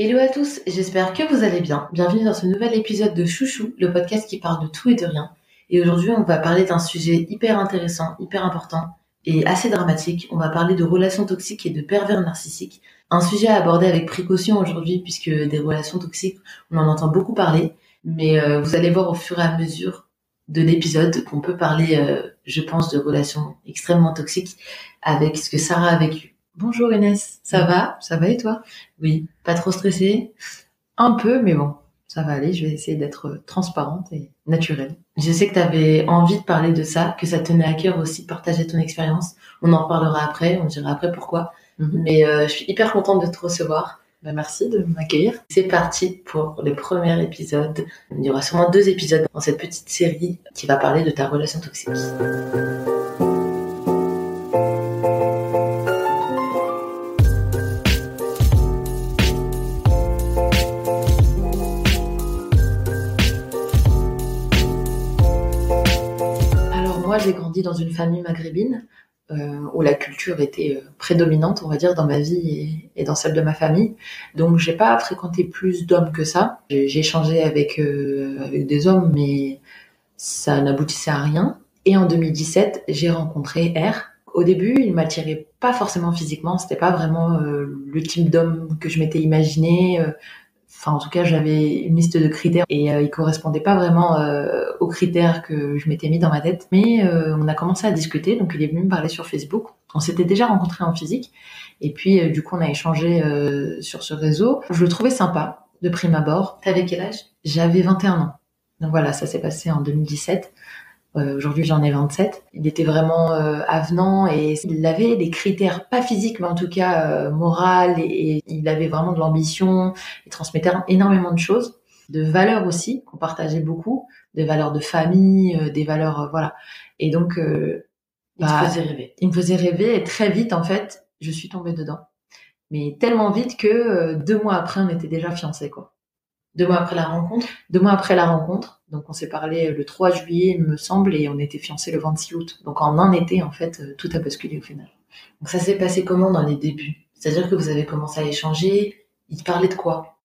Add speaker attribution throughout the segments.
Speaker 1: Hello à tous, j'espère que vous allez bien. Bienvenue dans ce nouvel épisode de Chouchou, le podcast qui parle de tout et de rien. Et aujourd'hui, on va parler d'un sujet hyper intéressant, hyper important et assez dramatique. On va parler de relations toxiques et de pervers narcissiques. Un sujet à aborder avec précaution aujourd'hui puisque des relations toxiques, on en entend beaucoup parler. Mais euh, vous allez voir au fur et à mesure de l'épisode qu'on peut parler, euh, je pense, de relations extrêmement toxiques avec ce que Sarah a vécu. Bonjour Inès, ça va?
Speaker 2: Ça va et toi?
Speaker 1: Oui, pas trop stressée?
Speaker 2: Un peu, mais bon, ça va aller. Je vais essayer d'être transparente et naturelle.
Speaker 1: Je sais que tu avais envie de parler de ça, que ça tenait à cœur aussi de partager ton expérience. On en parlera après, on dira après pourquoi. Mhm. Mais euh, je suis hyper contente de te recevoir.
Speaker 2: Bah, merci de m'accueillir.
Speaker 1: C'est parti pour le premier épisode. Il y aura sûrement deux épisodes dans cette petite série qui va parler de ta relation toxique. Dans une famille maghrébine euh, où la culture était euh, prédominante, on va dire, dans ma vie et, dans celle de ma famille. Donc, j'ai pas fréquenté plus d'hommes que ça. J'ai échangé euh, avec des hommes, mais ça n'aboutissait à rien. Et en 2017, j'ai rencontré R. Au début, il m'attirait pas forcément physiquement. C'était pas vraiment le type d'homme que je m'étais imaginé. Enfin, en tout cas, j'avais une liste de critères et euh, ils correspondaient pas vraiment euh, aux critères que je m'étais mis dans ma tête. Mais euh, on a commencé à discuter, donc il est venu me parler sur Facebook. On s'était déjà rencontrés en physique et puis euh, du coup on a échangé sur ce réseau. Je le trouvais sympa de prime abord.
Speaker 2: T'avais quel âge?
Speaker 1: J'avais 21 ans. Donc voilà, ça s'est passé en 2017. Euh, aujourd'hui, j'en ai 27. Il était vraiment euh, avenant et il avait des critères, pas physiques, mais en tout cas euh, moral, et, il avait vraiment de l'ambition. Il transmettait énormément de choses, de valeurs aussi qu'on partageait beaucoup, des valeurs de famille, des valeurs, voilà. Et donc, il
Speaker 2: bah, me faisait rêver.
Speaker 1: Il me faisait rêver et très vite, en fait, je suis tombée dedans. Mais tellement vite que deux mois après, on était déjà fiancés, quoi.
Speaker 2: Deux mois après la rencontre
Speaker 1: Deux mois après la rencontre. Donc on s'est parlé le 3 juillet, il me semble, et on était fiancés le 26 août. Donc en un été, en fait, euh, tout a basculé au final.
Speaker 2: Donc ça s'est passé comment dans les débuts? C'est-à-dire que vous avez commencé à échanger. Il parlait de quoi?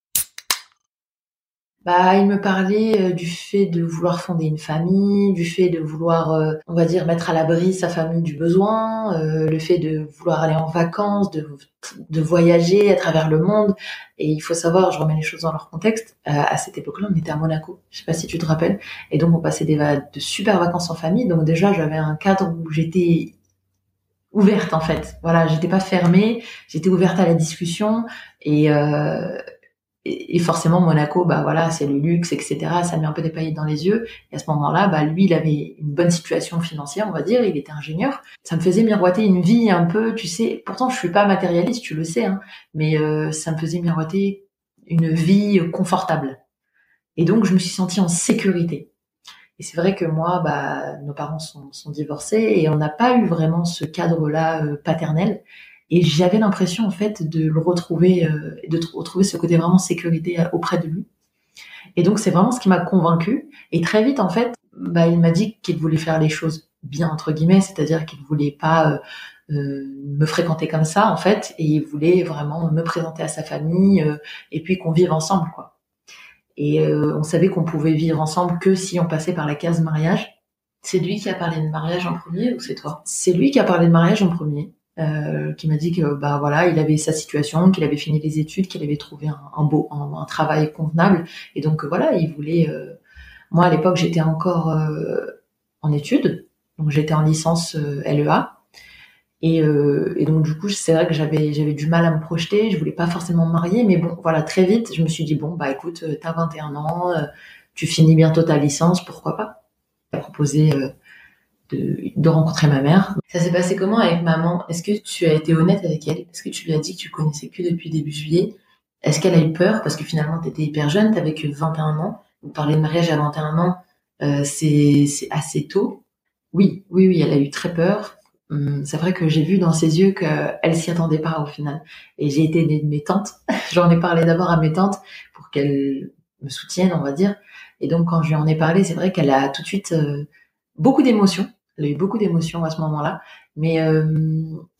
Speaker 1: Bah, il me parlait euh, du fait de vouloir fonder une famille, du fait de vouloir, euh, on va dire, mettre à l'abri sa famille du besoin, euh, le fait de vouloir aller en vacances, de, de voyager à travers le monde. Et il faut savoir, je remets les choses dans leur contexte. à cette époque-là, on était à Monaco. Je sais pas si tu te rappelles. Et donc, on passait des de super vacances en famille. Donc déjà, j'avais un cadre où j'étais ouverte en fait. Voilà, j'étais pas fermée, j'étais ouverte à la discussion et euh, et, forcément Monaco bah voilà c'est le luxe etc ça met un peu des paillettes dans les yeux. Et à ce moment-là bah lui il avait une bonne situation financière on va dire il était ingénieur. Ça me faisait miroiter une vie un peu tu sais pourtant je suis pas matérialiste tu le sais hein, mais euh, ça me faisait miroiter une vie confortable. Et donc je me suis sentie en sécurité. Et c'est vrai que moi bah nos parents sont, sont divorcés et on n'a pas eu vraiment ce cadre là euh, paternel et j'avais l'impression en fait de le retrouver, euh, de retrouver ce côté vraiment sécurité euh, auprès de lui. Et donc c'est vraiment ce qui m'a convaincu. Et très vite en fait, bah, il m'a dit qu'il voulait faire les choses bien entre guillemets, c'est-à-dire qu'il voulait pas euh, me fréquenter comme ça en fait, et il voulait vraiment me présenter à sa famille et puis qu'on vive ensemble quoi. Et on savait qu'on pouvait vivre ensemble que si on passait par la case mariage.
Speaker 2: C'est lui qui a parlé de mariage en premier ou c'est toi?
Speaker 1: C'est lui qui a parlé de mariage en premier. Euh, qui m'a dit que bah voilà, il avait sa situation, qu'il avait fini les études, qu'il avait trouvé un, beau un, travail convenable, et donc voilà, il voulait. Euh, moi à l'époque j'étais encore euh, en études, donc j'étais en licence LEA, et, et, donc du coup c'est vrai que j'avais j'avais du mal à me projeter, je voulais pas forcément me marier, mais bon voilà très vite je me suis dit bon bah écoute t'as 21 ans, tu finis bientôt ta licence, pourquoi pas? Il de, rencontrer ma mère.
Speaker 2: Ça s'est passé comment avec maman? Est-ce que tu as été honnête avec elle? Est-ce que tu lui as dit que tu connaissais que depuis début juillet? Est-ce qu'elle a eu peur? Parce que finalement, tu étais hyper jeune, tu que 21 ans. Vous parlez de mariage à 21 ans, euh, c'est assez tôt. Oui, oui, oui, elle a eu très peur. Hum, c'est vrai que j'ai vu dans ses yeux qu'elle s'y attendait pas au final. Et j'ai été aidée de mes tantes. J'en ai parlé d'abord à mes tantes pour qu'elles me soutiennent, on va dire. Et donc quand je lui en ai parlé, c'est vrai qu'elle a tout de suite euh, beaucoup d'émotions. Elle a eu beaucoup d'émotions à ce moment-là, mais euh,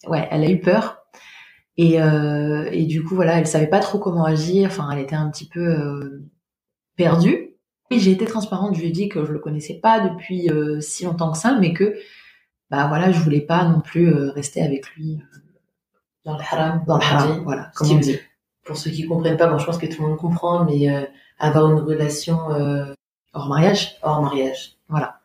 Speaker 2: ouais, elle a eu peur.
Speaker 1: Et, euh, et du coup, voilà, elle savait pas trop comment agir. Enfin, elle était un petit peu euh, perdue. Et j'ai été transparente. Je lui ai dit que je le connaissais pas depuis euh, si longtemps que ça, mais que, bah voilà, je voulais pas non plus rester avec lui
Speaker 2: Dans le haram.
Speaker 1: dans le haram. Voilà, comme on dit.
Speaker 2: Pour ceux qui comprennent pas, bon, je pense que tout le monde comprend, mais euh, avoir une relation euh,
Speaker 1: Hors mariage.
Speaker 2: hors mariage.
Speaker 1: Voilà.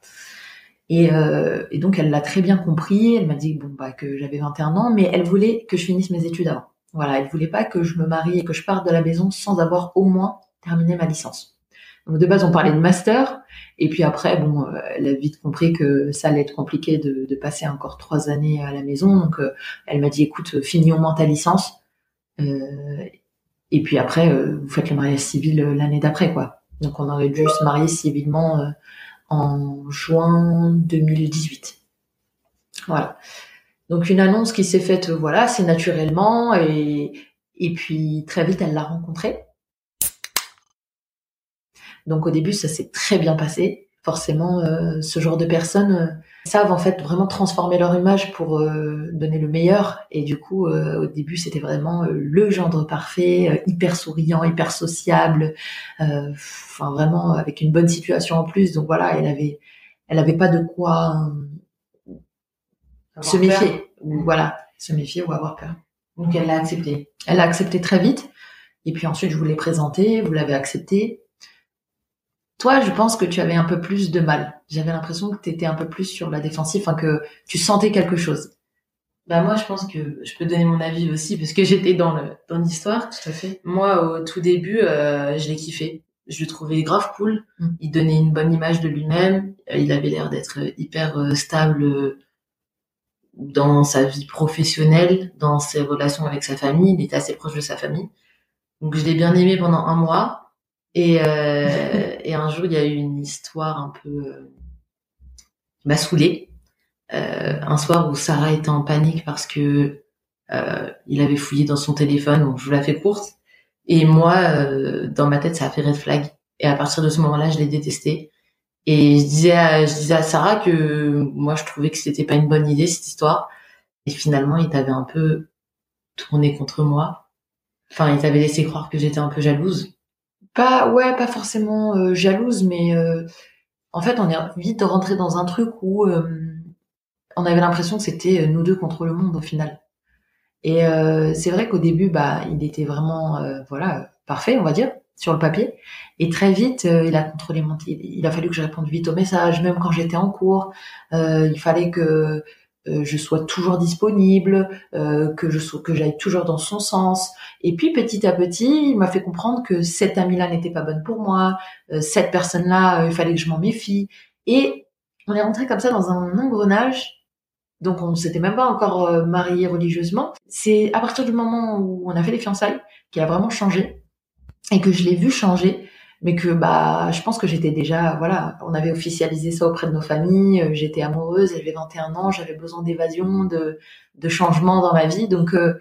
Speaker 1: Et, euh, et donc elle l'a très bien compris. Elle m'a dit bon bah que j'avais 21 ans, mais elle voulait que je finisse mes études avant. Voilà, elle voulait pas que je me marie et que je parte de la maison sans avoir au moins terminé ma licence. Donc de base on parlait de master, et puis après bon, euh, elle a vite compris que ça allait être compliqué de, de passer encore trois années à la maison. Donc euh, elle m'a dit écoute finis au moins ta licence, euh, et puis après euh, vous faites le mariage civil l'année d'après quoi. Donc on aurait dû se marier civilement. En juin 2018. Voilà. Donc une annonce qui s'est faite, voilà, assez naturellement et et puis très vite elle l'a rencontré. Donc au début ça s'est très bien passé. Forcément, euh, ce genre de personnes euh, savent en fait vraiment transformer leur image pour euh, donner le meilleur. Et du coup, euh, au début c'était vraiment euh, le gendre parfait, hyper souriant, hyper sociable, enfin vraiment avec une bonne situation en plus. Donc voilà, elle avait elle avait pas de quoi se
Speaker 2: peur.
Speaker 1: méfier ou voilà se méfier ou avoir peur.
Speaker 2: Donc elle l'a accepté.
Speaker 1: Elle a accepté très vite et puis ensuite je vous l'ai présenté, vous l'avez accepté. Toi, je pense que tu avais un peu plus de mal. J'avais l'impression que tu étais un peu plus sur la défensive, enfin que tu sentais quelque chose.
Speaker 2: Bah moi, je pense que je peux donner mon avis aussi parce que j'étais dans le dans l'histoire.
Speaker 1: Tout à fait.
Speaker 2: Moi, au tout début, euh, je l'ai kiffé. Je le trouvais grave cool.
Speaker 1: Mm.
Speaker 2: Il donnait une bonne image de lui-même. Euh, Il avait l'air d'être hyper euh, stable euh, dans sa vie professionnelle, dans ses relations avec sa famille. Il était assez proche de sa famille. Donc je l'ai bien aimé pendant un mois. Et, euh, et un jour, il y a eu une histoire un peu euh, qui m'a saoulée. Euh, un soir où Sarah était en panique parce que euh, il avait fouillé dans son téléphone, donc je vous la fais courte. Et moi, euh, dans ma tête, ça a fait red flag. Et à partir de ce moment-là, je l'ai détesté. Et je disais, à, je disais à Sarah que moi, je trouvais que c'était pas une bonne idée cette histoire. Et finalement, il t'avait un peu tourné contre moi. Enfin, il t'avait laissé croire que j'étais un peu jalouse.
Speaker 1: Pas ouais, pas forcément euh, jalouse, mais euh, en fait, on est vite rentré dans un truc où euh, on avait l'impression que c'était nous deux contre le monde au final. Et c'est vrai qu'au début, bah, il était vraiment, voilà, parfait, on va dire, sur le papier. Et très vite, il a contrôlé mon, il, a fallu que je réponde vite aux messages, même quand j'étais en cours. Il fallait que je sois toujours disponible, euh, que je sois, que j'aille toujours dans son sens. Et puis petit à petit, il m'a fait comprendre que cette amie-là n'était pas bonne pour moi, euh, cette personne-là, euh, il fallait que je m'en méfie. Et on est rentré comme ça dans un engrenage donc on ne s'était même pas encore euh, mariés religieusement. C'est à partir du moment où on a fait les fiançailles qu'il a vraiment changé et que je l'ai vu changer, mais que bah je pense que j'étais déjà voilà, on avait officialisé ça auprès de nos familles, euh, j'étais amoureuse, j'avais 21 ans, j'avais besoin d'évasion, de de changement dans ma vie, donc euh,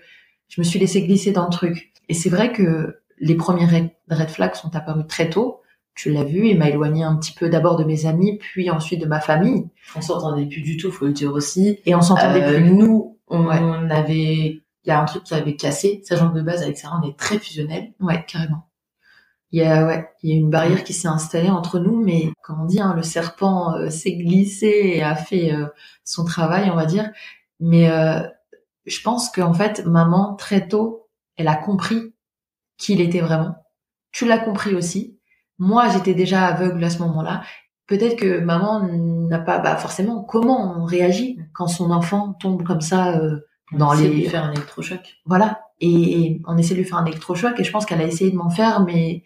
Speaker 1: je me suis laissée glisser dans le truc. Et c'est vrai que les premiers red red flags sont apparus très tôt. Tu l'as vu, il m'a éloigné un petit peu d'abord de mes amis, puis ensuite de ma famille,
Speaker 2: On s'entendait plus du tout, faut le dire aussi.
Speaker 1: et on s'entendait
Speaker 2: Euh,
Speaker 1: plus.
Speaker 2: nous, on,
Speaker 1: Ouais.
Speaker 2: on avait, il y a un truc qui avait cassé. Sachant que de base, avec Sarah, on est très fusionnels.
Speaker 1: Ouais, carrément. Il y a, ouais, il y a une barrière qui s'est installée entre nous, mais comme on dit, hein, le serpent euh, s'est glissé et a fait euh, son travail, on va dire. Mais euh, je pense qu'en fait, maman, très tôt, elle a compris qui il était vraiment. Tu l'as compris aussi. Moi, j'étais déjà aveugle à ce moment-là. Peut-être que maman n'a pas, bah forcément, comment on réagit quand son enfant tombe comme ça euh, dans les,
Speaker 2: lui faire un électrochoc.
Speaker 1: voilà. Et on essaie de lui faire un électrochoc et je pense qu'elle a essayé de m'en faire, mais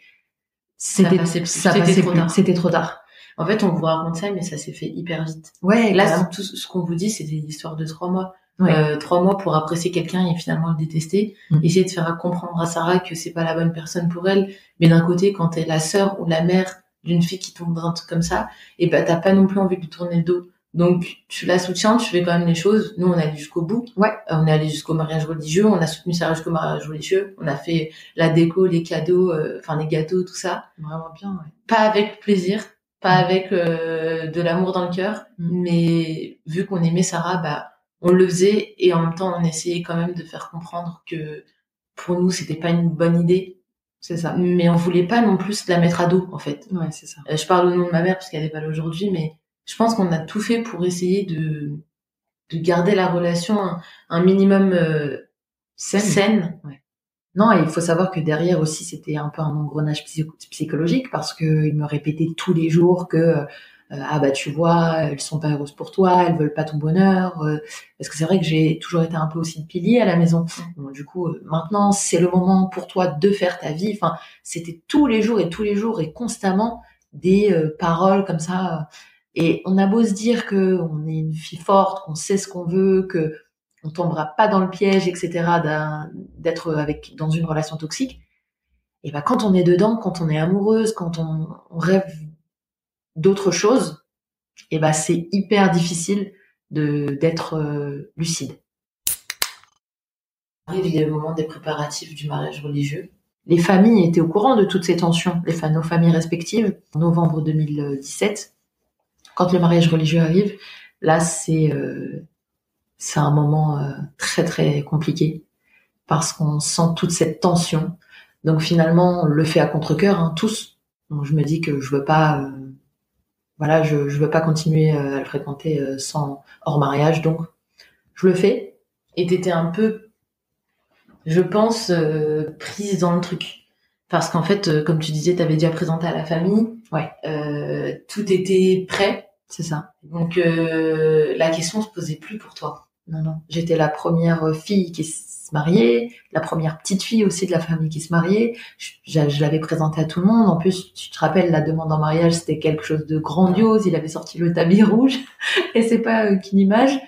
Speaker 1: c'était
Speaker 2: C'était trop
Speaker 1: plus.
Speaker 2: tard.
Speaker 1: C'était trop tard.
Speaker 2: En fait, on vous raconte ça, mais ça s'est fait hyper vite.
Speaker 1: Ouais,
Speaker 2: Là, tout ce qu'on vous dit, c'est des histoires de trois mois.
Speaker 1: Ouais.
Speaker 2: Euh, trois mois pour apprécier quelqu'un et finalement le détester.
Speaker 1: Mm.
Speaker 2: Essayer de faire comprendre à Sarah que c'est pas la bonne personne pour elle. Mais d'un côté, quand t'es la sœur ou la mère d'une fille qui tombe dans un truc comme ça, et ben t'as pas non plus envie de lui tourner le dos. Donc tu la soutiens, tu fais quand même les choses. Nous, on est allé jusqu'au bout.
Speaker 1: Ouais.
Speaker 2: Euh, on est allé jusqu'au mariage religieux. On a soutenu Sarah jusqu'au mariage religieux. On a fait la déco, les cadeaux, euh, enfin les gâteaux, tout ça.
Speaker 1: vraiment bien. Ouais.
Speaker 2: Pas avec plaisir, pas
Speaker 1: Mm.
Speaker 2: avec euh, de l'amour dans le cœur,
Speaker 1: Mm.
Speaker 2: mais vu qu'on aimait Sarah, bah on le faisait et en même temps on essayait quand même de faire comprendre que pour nous c'était pas une bonne idée.
Speaker 1: C'est ça.
Speaker 2: Mais on voulait pas non plus la mettre à dos en fait.
Speaker 1: Ouais, c'est ça.
Speaker 2: Euh, je parle au nom de ma mère parce qu'elle est pas là aujourd'hui, mais je pense qu'on a tout fait pour essayer de de garder la relation un, minimum euh, saine.
Speaker 1: Ouais. Non, et il faut savoir que derrière aussi, c'était un peu un engrenage psychologique parce que il me répétait tous les jours que euh, ah bah tu vois, elles sont pas heureuses pour toi, elles veulent pas ton bonheur. Euh, parce que c'est vrai que j'ai toujours été un peu aussi pilier à la maison. Donc, du coup, euh, maintenant c'est le moment pour toi de faire ta vie. Enfin, c'était tous les jours et tous les jours et constamment des paroles comme ça. Et on a beau se dire que on est une fille forte, qu'on sait ce qu'on veut, que on tombera pas dans le piège, etc. D'être avec dans une relation toxique. Et ben quand on est dedans, quand on est amoureuse, quand on, on rêve d'autres choses, et ben c'est hyper difficile de d'être euh, lucide.
Speaker 2: Arrive le moment des préparatifs du mariage religieux.
Speaker 1: Les familles étaient au courant de toutes ces tensions, les nos familles respectives. En novembre 2017, quand le mariage religieux arrive, là c'est euh, c'est un moment euh, très très compliqué parce qu'on sent toute cette tension. Donc finalement, on le fait à contre-cœur, hein, tous. Donc je me dis que je veux pas voilà, je je veux pas continuer euh, à le fréquenter euh, sans hors mariage, donc je le fais.
Speaker 2: Et t'étais un peu, je pense, euh, prise dans le truc. Parce qu'en fait, comme tu disais, t'avais déjà présenté à la famille.
Speaker 1: Ouais.
Speaker 2: Euh, tout était prêt.
Speaker 1: C'est ça.
Speaker 2: Donc la question se posait plus pour toi.
Speaker 1: Non, non. J'étais la première fille qui marier, la première petite fille aussi de la famille qui se mariait. Je, l'avais présenté à tout le monde. En plus, tu te rappelles, la demande en mariage, c'était quelque chose de grandiose. Il avait sorti le tapis rouge et c'est pas euh, qu'une image.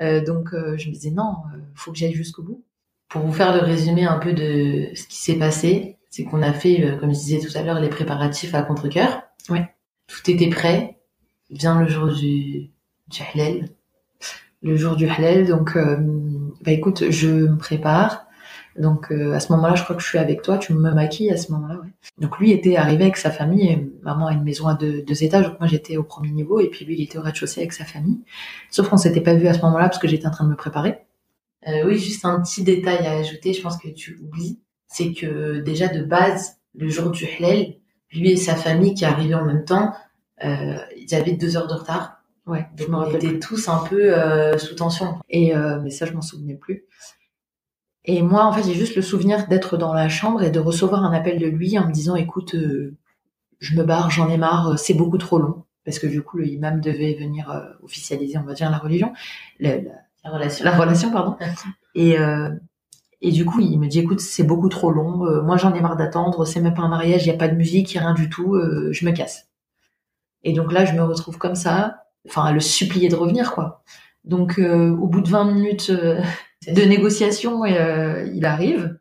Speaker 1: Euh, donc, euh, je me disais non, faut que j'aille jusqu'au bout.
Speaker 2: Pour vous faire le résumé un peu de ce qui s'est passé, c'est qu'on a fait, comme je disais tout à l'heure, les préparatifs à contre-cœur.
Speaker 1: Ouais.
Speaker 2: Tout était prêt. Vient le jour du, du halal.
Speaker 1: Le jour du halal, donc bah écoute, je me prépare. Donc euh, à ce moment-là, je crois que je suis avec toi, tu me maquilles à ce moment-là. Ouais. Donc lui était arrivé avec sa famille. maman a une maison à deux, étages, donc moi j'étais au premier niveau et puis lui il était au rez-de-chaussée avec sa famille. Sauf qu'on s'était pas vu à ce moment-là parce que j'étais en train de me préparer.
Speaker 2: Euh, oui, juste un petit détail à ajouter, je pense que tu oublies, c'est que déjà de base, le jour du halal, lui et sa famille qui arrivaient en même temps, euh, ils avaient deux heures de retard.
Speaker 1: Ouais,
Speaker 2: je me rappelle. étaient tous un peu euh, sous tension.
Speaker 1: Et euh, mais ça, je m'en souvenais plus. Et moi, en fait, j'ai juste le souvenir d'être dans la chambre et de recevoir un appel de lui en me disant, écoute, euh, je me barre, j'en ai marre, c'est beaucoup trop long. Parce que du coup, le imam devait venir officialiser, on va dire, la religion,
Speaker 2: la, relation,
Speaker 1: la relation, pardon. et et du coup, il me dit, écoute, c'est beaucoup trop long. moi, j'en ai marre d'attendre. C'est même pas un mariage, il y a pas de musique, il y a rien du tout. je me casse. Et donc là, je me retrouve comme ça, enfin à le supplier de revenir quoi. Donc euh, au bout de 20 minutes euh, de négociation, euh, il arrive,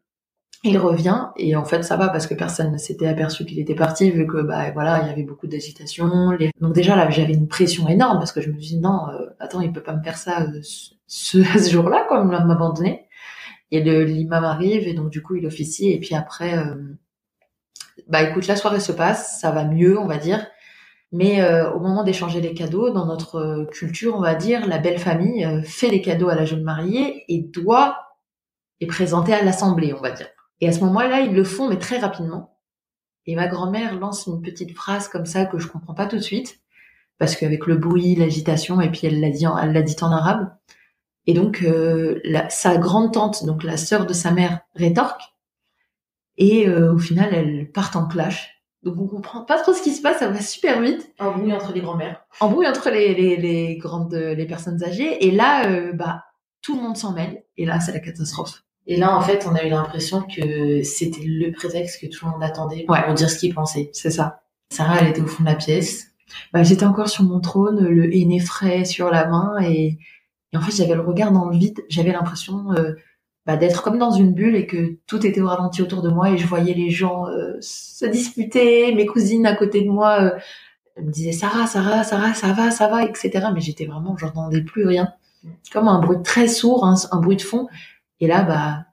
Speaker 1: il revient et en fait ça va parce que personne ne s'était aperçu qu'il était parti vu que bah voilà il y avait beaucoup d'agitation. Donc déjà là j'avais une pression énorme parce que je me dit non attends il peut pas me faire ça ce, jour-là comme m'abandonner. Et l'imam arrive et donc du coup il officie et puis après bah écoute la soirée se passe, ça va mieux on va dire. Mais euh, au moment d'échanger les cadeaux, dans notre euh, culture, on va dire, la belle famille euh, fait les cadeaux à la jeune mariée et doit les présenter à l'assemblée, on va dire. Et à ce moment-là, ils le font, mais très rapidement. Et ma grand-mère lance une petite phrase comme ça que je comprends pas tout de suite, parce qu'avec le bruit, l'agitation, et puis elle l'a dit, en, elle l'a dit en arabe. Et donc la, sa grande tante, donc la sœur de sa mère, rétorque. Et au final, elles partent en clash donc on comprend pas trop ce qui se passe, ça va super vite.
Speaker 2: Embrouille entre les grands-mères.
Speaker 1: Embrouille entre les, les, les, grandes les personnes âgées. Et là, euh, bah tout le monde s'en mêle. Et là, c'est la catastrophe.
Speaker 2: Et là, en fait, on a eu l'impression que c'était le prétexte que tout le monde attendait pour dire ce qu'il pensait.
Speaker 1: C'est ça.
Speaker 2: Sarah, elle était au fond de la pièce.
Speaker 1: Bah, j'étais encore sur mon trône, le henné frais sur la main, et, et en fait, j'avais le regard dans le vide. J'avais l'impression euh, bah, d'être comme dans une bulle et que tout était au ralenti autour de moi et je voyais les gens euh, se disputer, mes cousines à côté de moi euh, me disaient Sarah, Sarah, Sarah, ça va, ça va, etc. Mais j'étais vraiment, j'entendais plus rien, comme un bruit très sourd, un, bruit de fond. Et là, bah,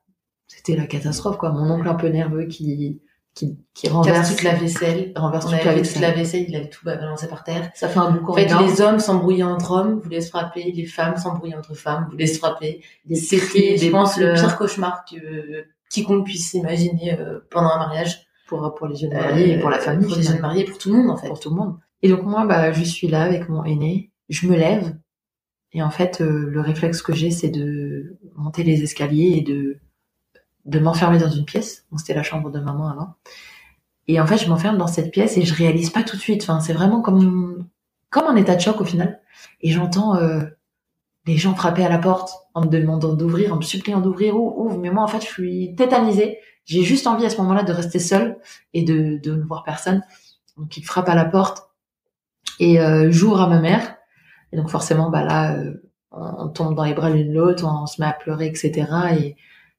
Speaker 1: c'était la catastrophe, quoi. Mon oncle un peu nerveux qui qui, qui renverse
Speaker 2: toute la vaisselle.
Speaker 1: renverse toute
Speaker 2: avait
Speaker 1: la vaisselle.
Speaker 2: toute la vaisselle, il avait tout balancé par terre.
Speaker 1: Ça fait un boucan
Speaker 2: En fait,
Speaker 1: énorme.
Speaker 2: les hommes s'embrouillaient entre hommes, voulaient se frapper. Les femmes s'embrouillaient entre femmes, voulaient se frapper. C'était, je pense, le pire cauchemar que quiconque puisse imaginer euh, pendant un mariage.
Speaker 1: pour, pour les jeunes mariés et pour la famille.
Speaker 2: Pour les jeunes mariés, pour tout le monde, en fait.
Speaker 1: pour tout le monde. Et donc moi, bah, je suis là avec mon aîné, je me lève, et en fait, euh, le réflexe que j'ai, c'est de monter les escaliers et de de m'enfermer dans une pièce. Bon, c'était la chambre de maman avant. Et en fait, je m'enferme dans cette pièce et je réalise pas tout de suite. Enfin, c'est vraiment comme comme un état de choc au final. Et j'entends euh, les gens frapper à la porte en me demandant d'ouvrir, en me suppliant d'ouvrir. Ouvre, ouvre. Mais moi, en fait, je suis tétanisée. J'ai juste envie à ce moment-là de rester seule et de, de ne voir personne. Donc, il frappe à la porte et euh, j'ouvre à ma mère. Et donc, forcément, bah là, euh, on, on tombe dans les bras l'une l'autre, on se met à pleurer, etc. Et,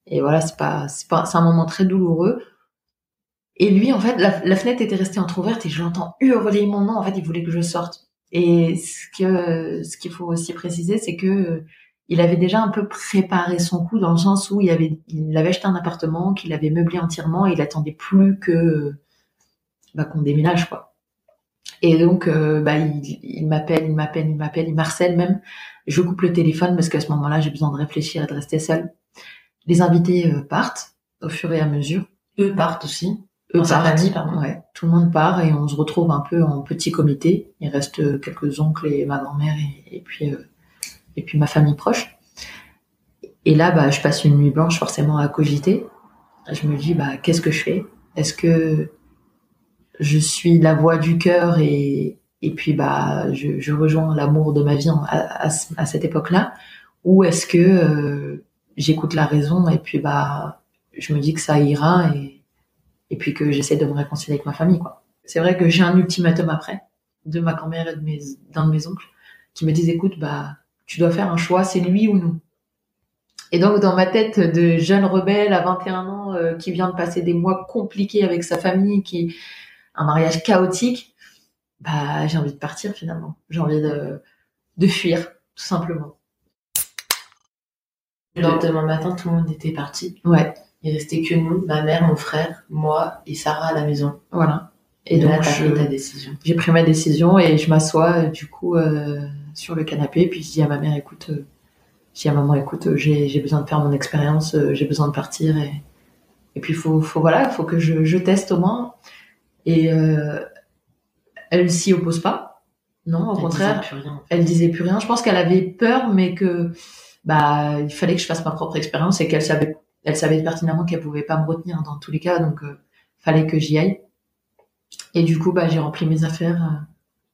Speaker 1: et voilà, c'est pas, c'est pas, c'est un moment très douloureux. Et lui, en fait, la, la fenêtre était restée entrouverte et je l'entends hurler mon nom. En fait, il voulait que je sorte. Et ce que, ce qu'il faut aussi préciser, c'est que euh, il avait déjà un peu préparé son coup dans le sens où il avait, il avait acheté un appartement, qu'il avait meublé entièrement et il attendait plus que, bah, qu'on déménage, quoi. Et donc, euh, bah, il, m'appelle, il m'appelle, il m'appelle, il m'harcèle même. Je coupe le téléphone parce qu'à ce moment-là, j'ai besoin de réfléchir et de rester seule. Les invités euh, partent au fur et à mesure.
Speaker 2: Eux partent aussi.
Speaker 1: Eux partent.
Speaker 2: famille, pardon.
Speaker 1: Ouais, tout le monde part et on se retrouve un peu en petit comité. Il reste euh, quelques oncles et ma grand-mère et, et puis euh, et puis ma famille proche. Et là, bah, je passe une nuit blanche forcément à cogiter. Je me dis, bah, qu'est-ce que je fais? Est-ce que je suis la voix du cœur et et puis bah, je, je rejoins l'amour de ma vie à, à, ce- à cette époque-là, ou est-ce que euh, j'écoute la raison et puis bah, je me dis que ça ira et puis que j'essaie de me réconcilier avec ma famille, quoi. C'est vrai que j'ai un ultimatum après, de ma grand-mère et de d'un de mes oncles, qui me disent, écoute, bah, tu dois faire un choix, c'est lui ou nous. Et donc, dans ma tête de jeune rebelle à 21 ans, euh, qui vient de passer des mois compliqués avec sa famille, qui, un mariage chaotique, bah, j'ai envie de partir finalement. J'ai envie de fuir, tout simplement.
Speaker 2: Le lendemain matin, tout le monde était parti.
Speaker 1: Ouais,
Speaker 2: Il restait que nous, ma mère, mon frère, moi et Sarah à la maison.
Speaker 1: voilà.
Speaker 2: Et,
Speaker 1: Et
Speaker 2: là,
Speaker 1: donc,
Speaker 2: t'as
Speaker 1: je-
Speaker 2: pris ta décision.
Speaker 1: j'ai pris ma décision et je m'assois euh, du coup euh, sur le canapé puis je dis à ma mère écoute euh, je dis à maman écoute euh, j'ai j'ai besoin de faire mon expérience j'ai besoin de partir et et puis faut faut voilà faut que je, je teste au moins et elle s'y oppose pas non au
Speaker 2: Elle
Speaker 1: contraire
Speaker 2: disait plus rien.
Speaker 1: elle disait plus rien je pense qu'elle avait peur mais que bah il fallait que je fasse ma propre expérience et qu'elle savait elle savait pertinemment qu'elle pouvait pas me retenir dans tous les cas donc euh, fallait que j'y aille et du coup bah j'ai rempli mes affaires euh,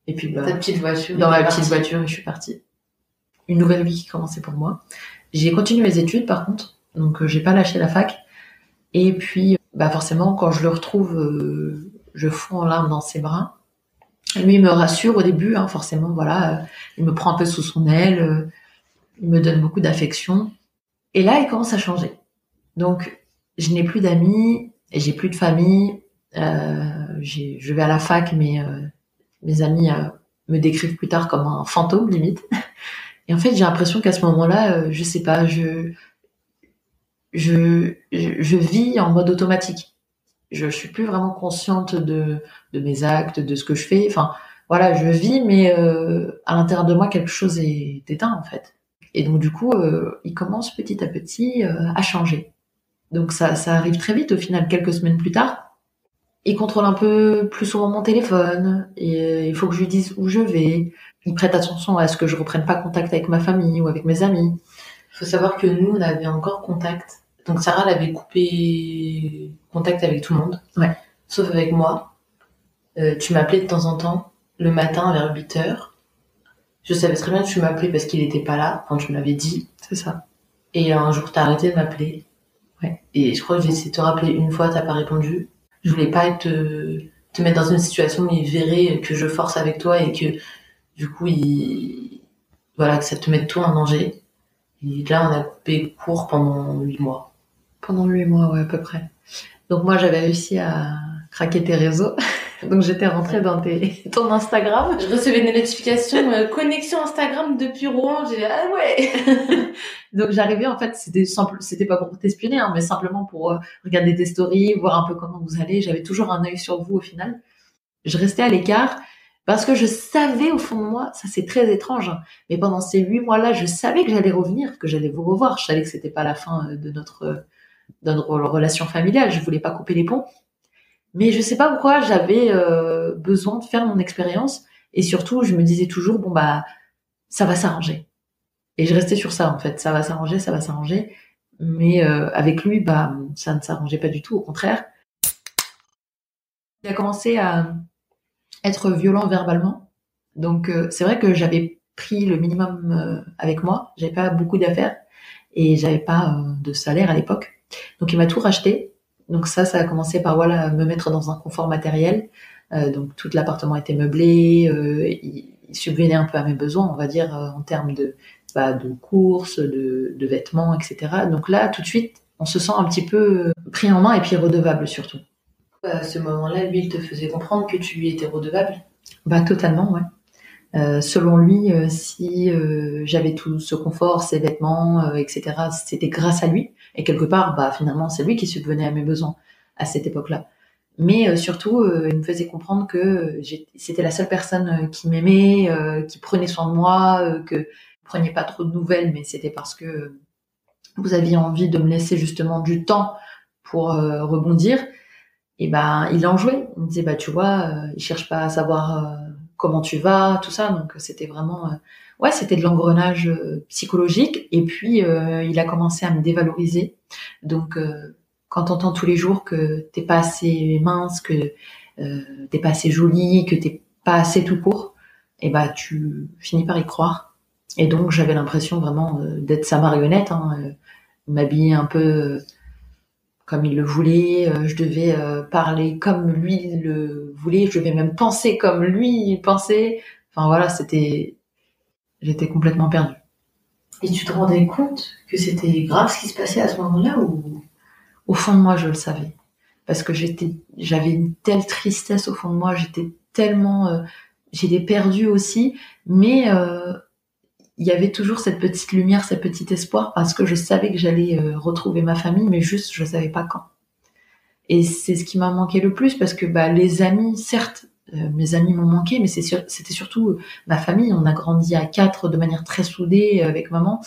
Speaker 1: et puis bah,
Speaker 2: Ta petite voiture.
Speaker 1: dans ma petite voiture et je suis partie. Une nouvelle vie qui commençait pour moi. J'ai continué mes études par contre, donc euh, j'ai pas lâché la fac. Et puis, bah forcément, quand je le retrouve, euh, je fonds en larmes dans ses bras. Lui il me rassure au début, hein, forcément, voilà, euh, il me prend un peu sous son aile, euh, il me donne beaucoup d'affection. Et là, il commence à changer. Donc, je n'ai plus d'amis, j'ai plus de famille. Euh, je vais à la fac, mais euh, mes amis euh, me décrivent plus tard comme un fantôme limite. Et en fait, j'ai l'impression qu'à ce moment-là, euh, je sais pas, je, je, je, vis en mode automatique. Je suis plus vraiment consciente de, de mes actes, de ce que je fais. Enfin, voilà, je vis, mais euh, à l'intérieur de moi, quelque chose est éteint en fait. Et donc du coup, euh, il commence petit à petit euh, à changer. Donc ça, ça arrive très vite au final, quelques semaines plus tard. Il contrôle un peu plus souvent mon téléphone. Et euh, il faut que je lui dise où je vais. Il prête attention à ce que je reprenne pas contact avec ma famille ou avec mes amis.
Speaker 2: Il faut savoir que nous, on avait encore contact. Donc Sarah, elle avait coupé contact avec tout le monde.
Speaker 1: Ouais.
Speaker 2: Sauf avec moi. Euh, tu m'appelais de temps en temps, le matin vers 8 heures. Je savais très bien que tu m'appelais parce qu'il était pas là. Enfin, tu me l'avais dit.
Speaker 1: C'est ça.
Speaker 2: Et un jour, t'as arrêté de m'appeler.
Speaker 1: Ouais.
Speaker 2: Et je crois que j'ai essayé de te rappeler une fois, t'as pas répondu. Je voulais pas te, te mettre dans une situation où il verrait que je force avec toi et que, du coup, il, voilà, que ça te mette toi en danger. Et là, on a coupé court pendant huit mois.
Speaker 1: Pendant huit mois, ouais, à peu près. Donc moi, j'avais réussi à craquer tes réseaux. Donc j'étais rentrée dans tes, ton Instagram.
Speaker 2: Je recevais des notifications euh, connexion Instagram depuis Rouen. J'ai dit ah ouais.
Speaker 1: Donc j'arrivais en fait, c'était simple, c'était pas pour t'espionner, hein, mais simplement pour euh, regarder tes stories, voir un peu comment vous allez. J'avais toujours un œil sur vous au final. Je restais à l'écart parce que je savais au fond de moi, ça c'est très étrange, hein, mais pendant ces huit mois-là, je savais que j'allais revenir, que j'allais vous revoir. Je savais que c'était pas la fin euh, de notre de notre relation familiale. Je voulais pas couper les ponts. Mais je sais pas pourquoi j'avais euh, besoin de faire mon expérience et surtout je me disais toujours bon bah ça va s'arranger. Et je restais sur ça en fait, ça va s'arranger, ça va s'arranger. Mais euh, avec lui bah ça ne s'arrangeait pas du tout, au contraire. Il a commencé à être violent verbalement. Donc euh, c'est vrai que j'avais pris le minimum avec moi, j'avais pas beaucoup d'affaires et j'avais pas de salaire à l'époque. Donc il m'a tout racheté donc ça, ça a commencé par voilà me mettre dans un confort matériel. Euh, donc tout l'appartement était meublé, euh, il, subvenait un peu à mes besoins, on va dire euh, en termes de bah, de courses, de, de, vêtements, etc. Donc là, tout de suite, on se sent un petit peu pris en main et puis redevable surtout.
Speaker 2: À ce moment-là, lui, il te faisait comprendre que tu lui étais redevable?
Speaker 1: Bah totalement, ouais. Euh, selon lui, euh, si euh, j'avais tout ce confort, ces vêtements, etc., c'était grâce à lui. Et quelque part, bah finalement, c'est lui qui subvenait à mes besoins à cette époque-là. Mais surtout, il me faisait comprendre que c'était la seule personne qui m'aimait, qui prenait soin de moi, que prenais pas trop de nouvelles, mais c'était parce que vous aviez envie de me laisser justement du temps pour rebondir. Et ben, il en jouait. Il me disait, bah tu vois, il cherche pas à savoir comment tu vas, tout ça. Donc c'était vraiment, euh, ouais, c'était de l'engrenage euh, psychologique. Et puis euh, il a commencé à me dévaloriser. Donc quand t'entends tous les jours que t'es pas assez mince, que t'es pas assez jolie, que t'es pas assez tout court, et eh bah tu finis par y croire. Et donc j'avais l'impression vraiment d'être sa marionnette, hein, m'habiller un peu comme il le voulait, euh, je devais euh, parler comme lui le voulait, je devais même penser comme lui pensait. Enfin voilà, c'était, j'étais complètement perdue.
Speaker 2: Et tu te rendais compte que c'était grave ce qui se passait à ce moment-là ou?
Speaker 1: Au fond de moi je le savais parce que j'étais, j'avais une telle tristesse au fond de moi, j'étais tellement, euh, j'étais perdue aussi, mais euh, il y avait toujours cette petite lumière, cette petit espoir, parce que je savais que j'allais euh, retrouver ma famille, mais juste je savais pas quand. Et c'est ce qui m'a manqué le plus, parce que bah, les amis, certes, euh, mes amis m'ont manqué, mais c'était surtout euh, ma famille. On a grandi à quatre de manière très soudée avec maman,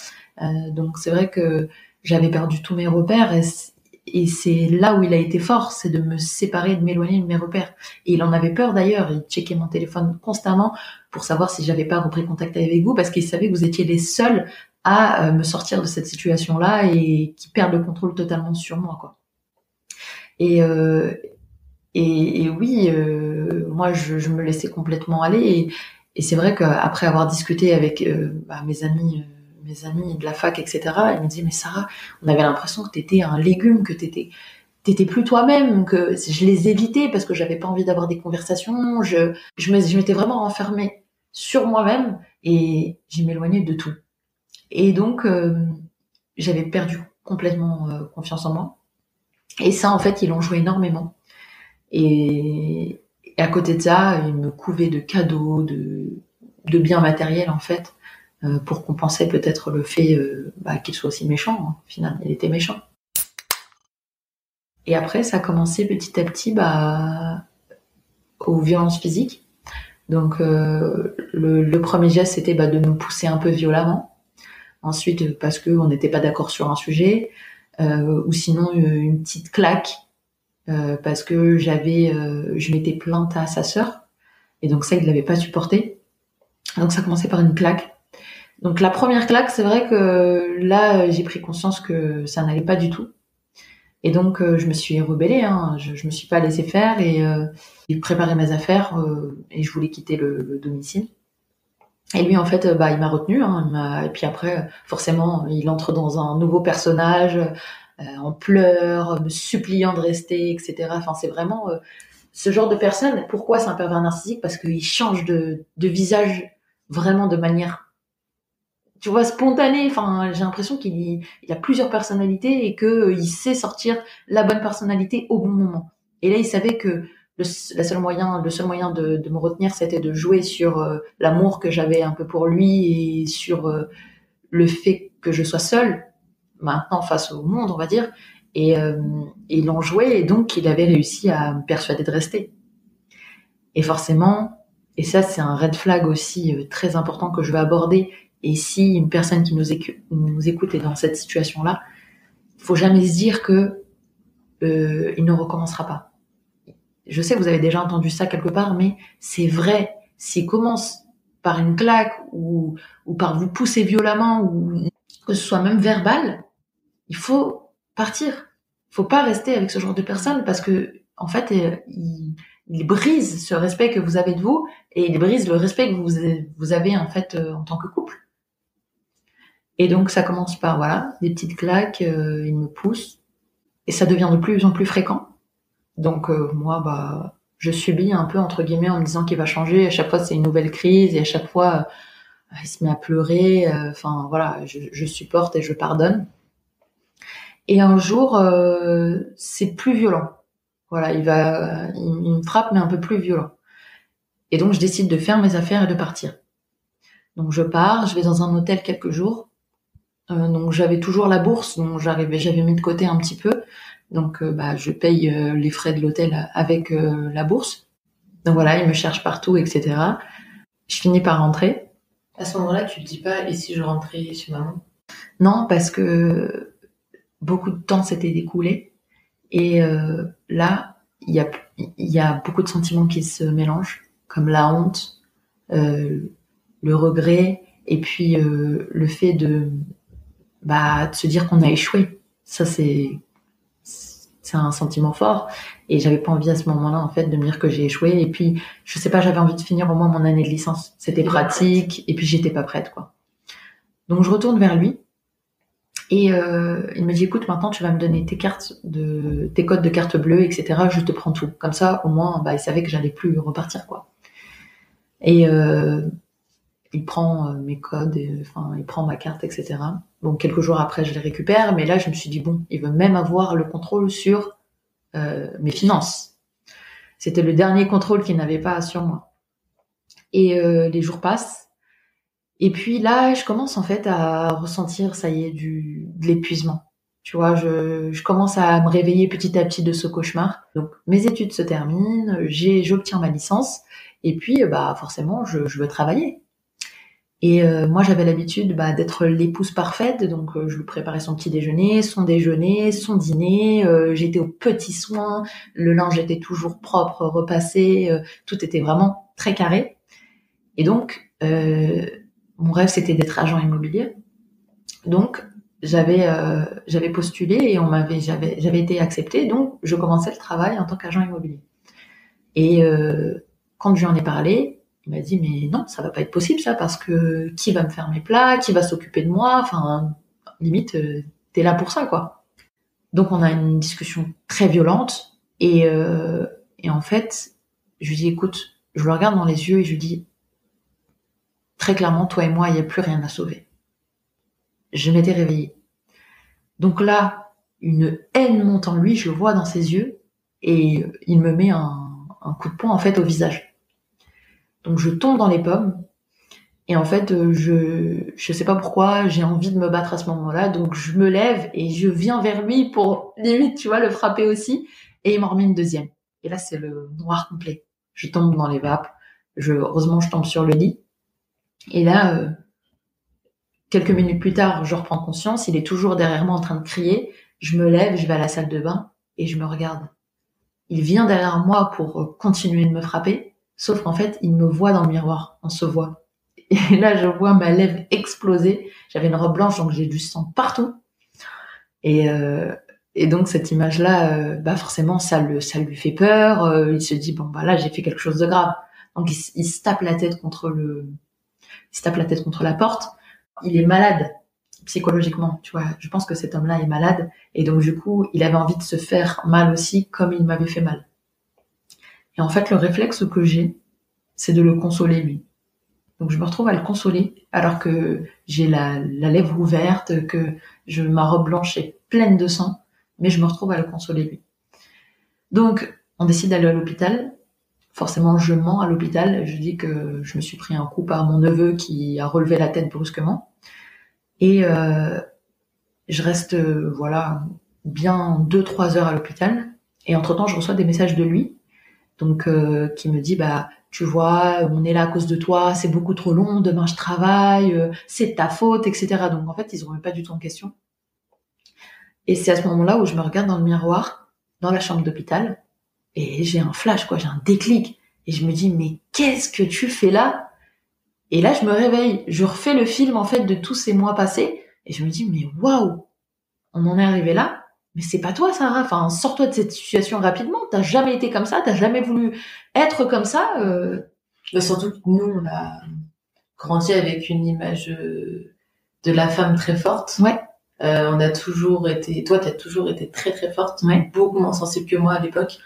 Speaker 1: donc c'est vrai que j'avais perdu tous mes repères et c'est là où il a été fort, c'est de me séparer, de m'éloigner de mes repères. Et il en avait peur d'ailleurs, il checkait mon téléphone constamment pour savoir si j'avais pas repris contact avec vous, parce qu'il savait que vous étiez les seuls à euh, me sortir de cette situation-là et qui perdent le contrôle totalement sur moi, quoi. Et, euh, et, oui, euh, moi je, je, me laissais complètement aller. Et, c'est vrai qu'après avoir discuté avec bah, mes amis mes amis de la fac, etc. Elle me dit mais Sarah, on avait l'impression que t'étais un légume, que t'étais t'étais plus toi-même, que je les évitais parce que j'avais pas envie d'avoir des conversations. Je je m'étais vraiment renfermée sur moi-même et j'ai m'éloignais de tout. Et donc euh, j'avais perdu complètement euh, confiance en moi. Et ça en fait ils l'ont joué énormément. Et, et, à côté de ça, ils me couvaient de cadeaux, de de biens matériels en fait euh, pour compenser peut-être le fait euh, bah, qu'il soit aussi méchant. Hein. Finalement, il était méchant. Et après, ça a commencé petit à petit bah, aux violences physiques. Donc, euh, le, premier geste, c'était bah, de me pousser un peu violemment. Ensuite, parce qu'on n'était pas d'accord sur un sujet, ou sinon une petite claque, parce que j'avais, je m'étais plainte à sa sœur, et donc ça, il ne l'avait pas supporté. Donc ça a commencé par une claque. Donc la première claque, c'est vrai que là, j'ai pris conscience que ça n'allait pas du tout. Et donc euh, je me suis rebellée, hein. je, je me suis pas laissée faire et euh, j'ai préparé mes affaires euh, et je voulais quitter le, domicile. Et lui en fait, euh, bah il m'a retenu. Hein, et puis après, forcément, il entre dans un nouveau personnage, en pleurs, me suppliant de rester, etc. Enfin c'est vraiment ce genre de personne. Pourquoi c'est un pervers narcissique? Parce qu'il change de, de visage vraiment de manière tu vois, spontané. Enfin, j'ai l'impression qu'il il a plusieurs personnalités et que euh, il sait sortir la bonne personnalité au bon moment. Et là, il savait que le, la moyen, le seul moyen de, me retenir, c'était de jouer sur euh, l'amour que j'avais un peu pour lui et sur euh, le fait que je sois seule maintenant face au monde, on va dire. Et, et il en jouait et donc il avait réussi à me persuader de rester. Et forcément, et ça c'est un red flag aussi très important que je vais aborder. Et si une personne qui nous, écoute est dans cette situation-là, faut jamais se dire que euh, il ne recommencera pas. Je sais que vous avez déjà entendu ça quelque part, mais c'est vrai. S'il commence par une claque ou, par vous pousser violemment ou que ce soit même verbal, il faut partir. Il faut pas rester avec ce genre de personne parce que en fait, euh, il, il brise ce respect que vous avez de vous et il brise le respect que vous, vous avez en fait euh, en tant que couple. Et donc ça commence par voilà des petites claques, euh, il me pousse et ça devient de plus en plus fréquent. Donc euh, moi bah je subis un peu entre guillemets en me disant qu'il va changer. À chaque fois c'est une nouvelle crise et à chaque fois euh, il se met à pleurer. Enfin voilà, je, je, supporte et je pardonne. Et un jour c'est plus violent. Voilà, il va, il, me frappe mais un peu plus violent. Et donc je décide de faire mes affaires et de partir. Donc je pars, je vais dans un hôtel quelques jours euh, donc j'avais toujours la bourse, donc j'arrivais, j'avais mis de côté un petit peu. Donc euh, bah, je paye euh, les frais de l'hôtel avec la bourse. Donc voilà, il me cherche partout, etc. Je finis par rentrer.
Speaker 2: À ce moment-là, tu te dis pas, et si je rentrais chez maman?
Speaker 1: Non, parce que beaucoup de temps s'était découlé. Et là, il y a, y a beaucoup de sentiments qui se mélangent, comme la honte, le regret, et puis le fait de bah, de se dire qu'on a échoué. Ça, c'est, c'est un sentiment fort. Et j'avais pas envie à ce moment-là, en fait, de me dire que j'ai échoué. Et puis, je sais pas, j'avais envie de finir au moins mon année de licence. C'était pratique. Et puis, j'étais pas prête, quoi. Donc, je retourne vers lui. Et euh, il me dit, écoute, maintenant, tu vas me donner tes cartes de, tes codes de carte bleue, etc. Je te prends tout. Comme ça, au moins, bah, il savait que j'allais plus repartir, quoi. Et euh, il prend euh, mes codes, et, enfin, il prend ma carte, etc. Bon, quelques jours après, je les récupère, mais là, je me suis dit, bon, il veut même avoir le contrôle sur euh, mes finances. C'était le dernier contrôle qu'il n'avait pas sur moi. Et euh, les jours passent. Et puis là, je commence en fait à ressentir, ça y est, du, de l'épuisement. Tu vois, je, je, commence à me réveiller petit à petit de ce cauchemar. Donc, mes études se terminent, j'obtiens ma licence, et puis, bah, forcément, je, je veux travailler. Et euh, moi, j'avais l'habitude bah, d'être l'épouse parfaite, donc euh, je lui préparais son petit déjeuner, son déjeuner, son dîner. Euh, j'étais aux petits soins, le linge était toujours propre, repassé, tout était vraiment très carré. Et donc, mon rêve, c'était d'être agent immobilier. Donc, j'avais j'avais postulé et on m'avait j'avais j'avais été acceptée, donc je commençais le travail en tant qu'agent immobilier. Et quand je lui en ai parlé, il m'a dit mais non, ça va pas être possible ça parce que qui va me faire mes plats, qui va s'occuper de moi, enfin limite euh, t'es là pour ça quoi. Donc on a une discussion très violente et euh, et en fait je lui dis écoute, je le regarde dans les yeux et je lui dis très clairement toi et moi il y a plus rien à sauver. Je m'étais réveillée. Donc là une haine monte en lui, je le vois dans ses yeux et il me met un, un coup de poing en fait au visage. Donc je tombe dans les pommes. Et en fait, euh, je je sais pas pourquoi, j'ai envie de me battre à ce moment-là, donc je me lève et je viens vers lui pour limite, tu vois, le frapper aussi. Et il m'en remet une deuxième. Et là, c'est le noir complet. Je tombe dans les vapes. Je, heureusement, je tombe sur le lit. Et là, euh, quelques minutes plus tard, je reprends conscience. Il est toujours derrière moi en train de crier. Je me lève, je vais à la salle de bain et je me regarde. Il vient derrière moi pour continuer de me frapper. Sauf qu'en fait, il me voit dans le miroir, on se voit. Et là, je vois ma lèvre exploser. J'avais une robe blanche, donc j'ai du sang partout. Et, euh, et donc cette image-là, euh, bah forcément, ça le, ça lui fait peur. Euh, il se dit bon bah là, j'ai fait quelque chose de grave. Donc il, il, se tape la tête contre le, il tape la tête contre la porte. Il est malade psychologiquement, tu vois. Je pense que cet homme-là est malade et donc du coup, il avait envie de se faire mal aussi, comme il m'avait fait mal. Et en fait, le réflexe que j'ai, c'est de le consoler lui. Donc je me retrouve à le consoler alors que j'ai la, lèvre ouverte, que ma robe blanche est pleine de sang, mais je me retrouve à le consoler lui. Donc On décide d'aller à l'hôpital. Forcément, je mens à l'hôpital. Je dis que je me suis pris un coup par mon neveu qui a relevé la tête brusquement. Et euh, je reste, voilà, bien deux trois heures à l'hôpital. Et entre temps, je reçois des messages de lui, donc euh, qui me dit bah tu vois, on est là à cause de toi, c'est beaucoup trop long, demain je travaille, euh, c'est ta faute, etc. Donc en fait, ils ne remettent pas du tout en question. Et c'est à ce moment-là où je me regarde dans le miroir, dans la chambre d'hôpital, et j'ai un flash, quoi, j'ai un déclic. Et je me dis, mais qu'est-ce que tu fais là? Et là, je me réveille, je refais le film, en fait, de tous ces mois passés, et je me dis, mais waouh, on en est arrivé là, mais c'est pas toi, Sarah. Enfin, sors-toi de cette situation rapidement. T'as jamais été comme ça, t'as jamais voulu être comme ça. Euh...
Speaker 2: Bah, surtout que nous, on a grandi avec une image euh, de la femme très forte.
Speaker 1: Ouais.
Speaker 2: Euh, on a toujours été, toi, t'as toujours été très très forte,
Speaker 1: ouais.
Speaker 2: beaucoup moins sensible que moi à l'époque.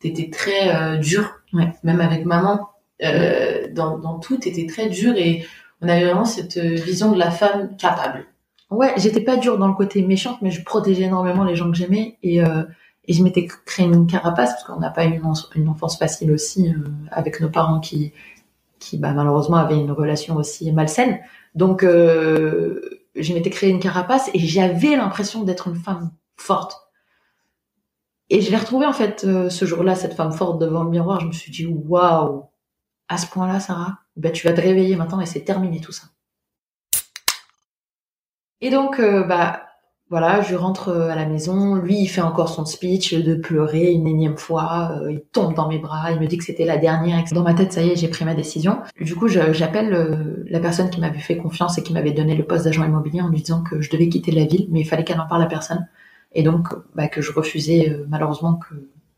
Speaker 2: T'étais très euh, dure,
Speaker 1: ouais.
Speaker 2: même avec maman. Euh, dans, dans tout, t'étais très dure et on avait vraiment cette vision de la femme capable.
Speaker 1: Ouais, j'étais pas dure dans le côté méchante, mais je protégeais énormément les gens que j'aimais et, euh, et je m'étais créé une carapace parce qu'on n'a pas eu une, enfance facile aussi euh, avec nos parents qui, qui bah, malheureusement avaient une relation aussi malsaine. Donc euh, je m'étais créé une carapace et j'avais l'impression d'être une femme forte. Et je l'ai retrouvée en fait euh, ce jour-là, cette femme forte devant le miroir. Je me suis dit waouh, à ce point-là, Sarah, ben tu vas te réveiller maintenant et c'est terminé tout ça. Et donc, euh, bah, voilà, je rentre euh, à la maison. Lui, il fait encore son speech de pleurer une énième fois. Euh, il tombe dans mes bras. Il me dit que c'était la dernière. Dans ma tête, ça y est, j'ai pris ma décision. Du coup, j'appelle la personne qui m'avait fait confiance et qui m'avait donné le poste d'agent immobilier en lui disant que je devais quitter la ville, mais il fallait qu'elle en parle à personne. Et donc, bah, que je refusais malheureusement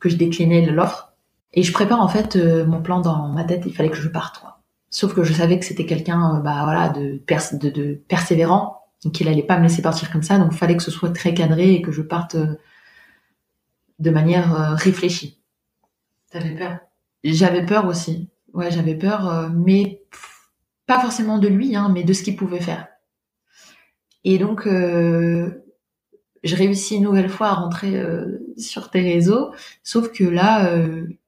Speaker 1: que, je déclinais l'offre. Et je prépare en fait mon plan dans ma tête. Il fallait que je parte. Quoi. Sauf que je savais que c'était quelqu'un, bah voilà, de persévérant donc il allait pas me laisser partir comme ça, donc fallait que ce soit très cadré et que je parte euh, de manière euh, réfléchie.
Speaker 2: T'avais peur?
Speaker 1: J'avais peur aussi. Ouais, j'avais peur, euh, mais pas forcément de lui, hein, mais de ce qu'il pouvait faire. Et donc, je réussis une nouvelle fois à rentrer sur tes réseaux, sauf que là,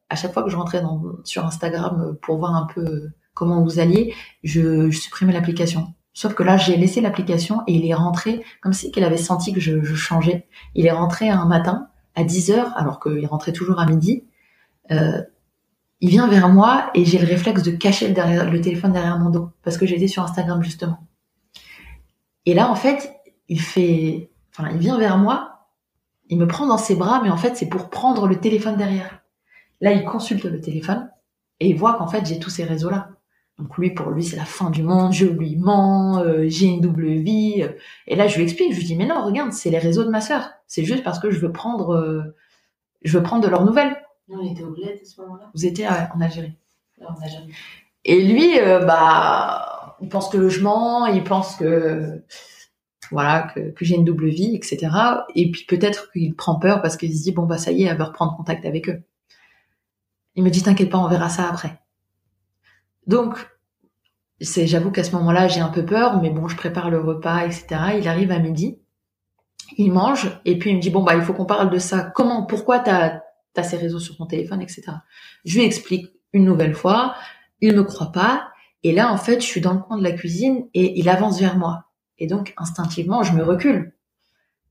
Speaker 1: à chaque fois que je rentrais sur Instagram pour voir un peu comment vous alliez, je supprimais l'application. Sauf que là, j'ai laissé l'application et il est rentré comme si qu'il avait senti que je, je, changeais. Il est rentré un matin à 10 heures, alors qu'il rentrait toujours à midi. Euh, il vient vers moi et j'ai le réflexe de cacher le, le téléphone derrière mon dos parce que j'étais sur Instagram justement. Et là, en fait, il fait, enfin, il vient vers moi, il me prend dans ses bras, mais en fait, c'est pour prendre le téléphone derrière. Là, il consulte le téléphone et il voit qu'en fait, j'ai tous ces réseaux-là. Donc lui, pour lui, c'est la fin du monde, je lui mens, euh, j'ai une double vie. Et là, je lui explique, je lui dis, mais non, regarde, c'est les réseaux de ma sœur. C'est juste parce que je veux prendre, euh, je veux prendre de leurs nouvelles.
Speaker 2: On était au bled à ce moment-là.
Speaker 1: Vous étiez en Algérie.
Speaker 2: En Algérie.
Speaker 1: Et lui, euh, bah, il pense que je mens, il pense que, voilà, que, que j'ai une double vie, etc. Et puis peut-être qu'il prend peur parce qu'il se dit, bon, bah, ça y est, elle veut reprendre contact avec eux. Il me dit, t'inquiète pas, on verra ça après. Donc, c'est, j'avoue qu'à ce moment-là, j'ai un peu peur, mais bon, je prépare le repas, etc. Il arrive à midi, il mange, et puis il me dit, bon, bah, il faut qu'on parle de ça. Comment, pourquoi t'as, t'as ces réseaux sur ton téléphone, etc. Je lui explique une nouvelle fois, il me croit pas, et là, en fait, je suis dans le coin de la cuisine, et il avance vers moi. Et donc, instinctivement, je me recule.